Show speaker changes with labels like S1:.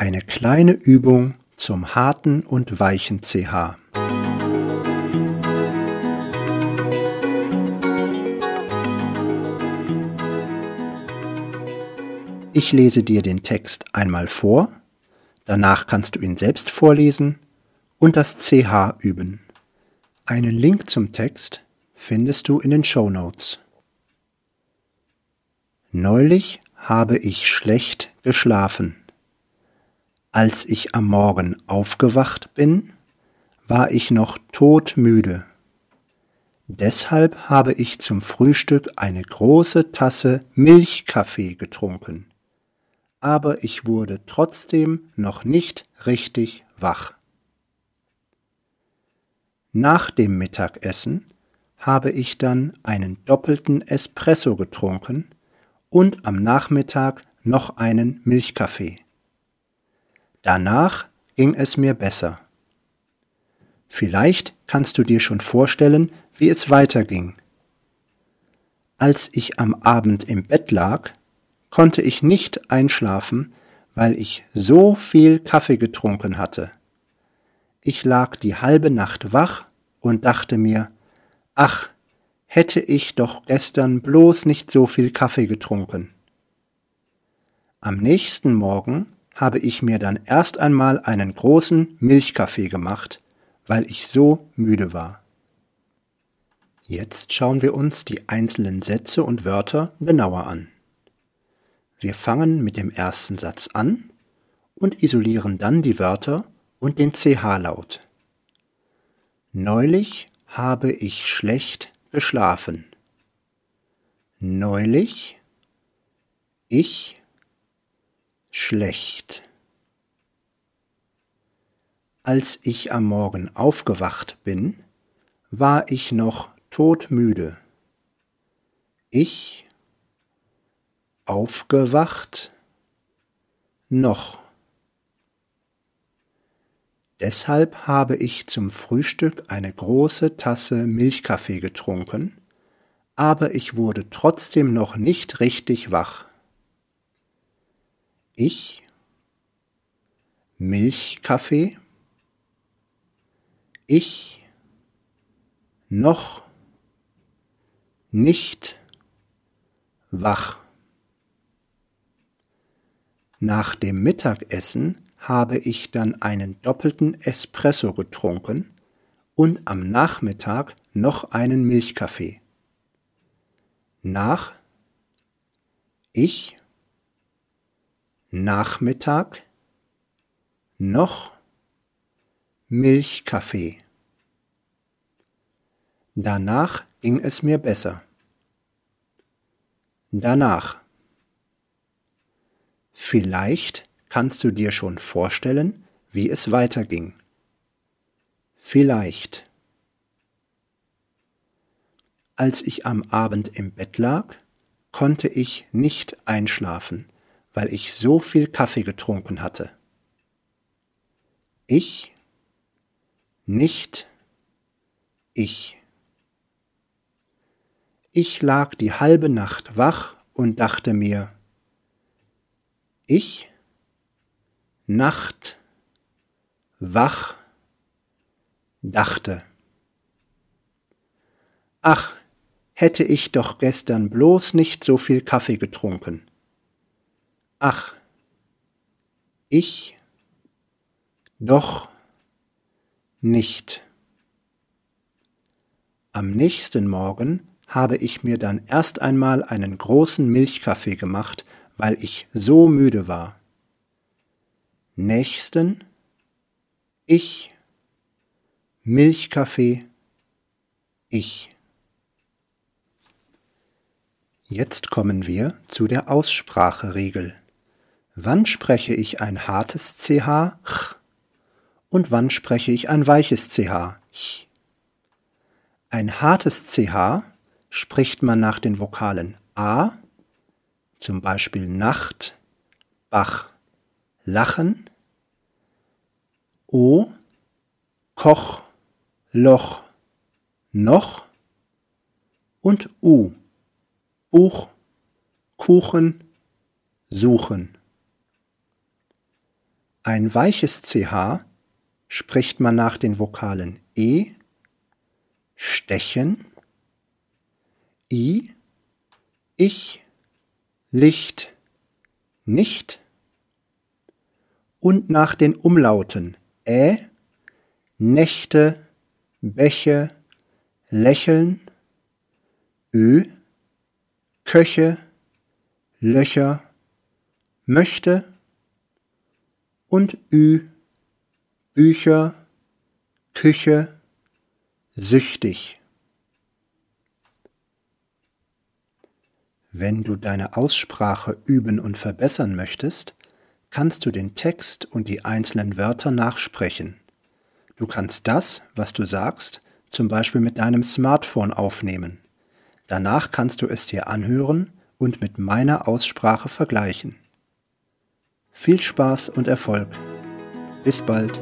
S1: Eine kleine Übung zum harten und weichen CH. Ich lese dir den Text einmal vor, danach kannst du ihn selbst vorlesen und das CH üben. Einen Link zum Text findest du in den Show Notes. Neulich habe ich schlecht geschlafen. Als ich am Morgen aufgewacht bin, war ich noch todmüde. Deshalb habe ich zum Frühstück eine große Tasse Milchkaffee getrunken. Aber ich wurde trotzdem noch nicht richtig wach. Nach dem Mittagessen habe ich dann einen doppelten Espresso getrunken und am Nachmittag noch einen Milchkaffee. Danach ging es mir besser. Vielleicht kannst du dir schon vorstellen, wie es weiterging. Als ich am Abend im Bett lag, konnte ich nicht einschlafen, weil ich so viel Kaffee getrunken hatte. Ich lag die halbe Nacht wach und dachte mir, ach, hätte ich doch gestern bloß nicht so viel Kaffee getrunken. Am nächsten Morgen habe ich mir dann erst einmal einen großen Milchkaffee gemacht, weil ich so müde war. Jetzt schauen wir uns die einzelnen Sätze und Wörter genauer an. Wir fangen mit dem ersten Satz an und isolieren dann die Wörter und den CH-Laut. Neulich habe ich schlecht geschlafen. Neulich ich schlecht. Als ich am Morgen aufgewacht bin, war ich noch todmüde. Ich aufgewacht noch. Deshalb habe ich zum Frühstück eine große Tasse Milchkaffee getrunken, aber ich wurde trotzdem noch nicht richtig wach. Ich Milchkaffee Ich noch nicht wach. Nach dem Mittagessen habe ich dann einen doppelten Espresso getrunken und am Nachmittag noch einen Milchkaffee. Nach ich Nachmittag noch Milchkaffee. Danach ging es mir besser. Danach. Vielleicht kannst du dir schon vorstellen, wie es weiterging. Vielleicht. Als ich am Abend im Bett lag, konnte ich nicht einschlafen weil ich so viel Kaffee getrunken hatte. Ich, nicht ich. Ich lag die halbe Nacht wach und dachte mir, ich, Nacht, wach, dachte. Ach, hätte ich doch gestern bloß nicht so viel Kaffee getrunken. Ach, ich doch nicht. Am nächsten Morgen habe ich mir dann erst einmal einen großen Milchkaffee gemacht, weil ich so müde war. Nächsten ich Milchkaffee ich. Jetzt kommen wir zu der Ausspracheregel. Wann spreche ich ein hartes CH ch, und wann spreche ich ein weiches CH ch? Ein hartes CH spricht man nach den Vokalen A, zum Beispiel Nacht, Bach, Lachen, O, Koch, Loch, noch und U, Buch, Kuchen, Suchen. Ein weiches CH spricht man nach den Vokalen E, stechen, I, ich, Licht, nicht und nach den Umlauten Ä, Nächte, Bäche, Lächeln, Ö, Köche, Löcher, möchte und Ü, Bücher, Küche, süchtig. Wenn du deine Aussprache üben und verbessern möchtest, kannst du den Text und die einzelnen Wörter nachsprechen. Du kannst das, was du sagst, zum Beispiel mit deinem Smartphone aufnehmen. Danach kannst du es dir anhören und mit meiner Aussprache vergleichen. Viel Spaß und Erfolg. Bis bald.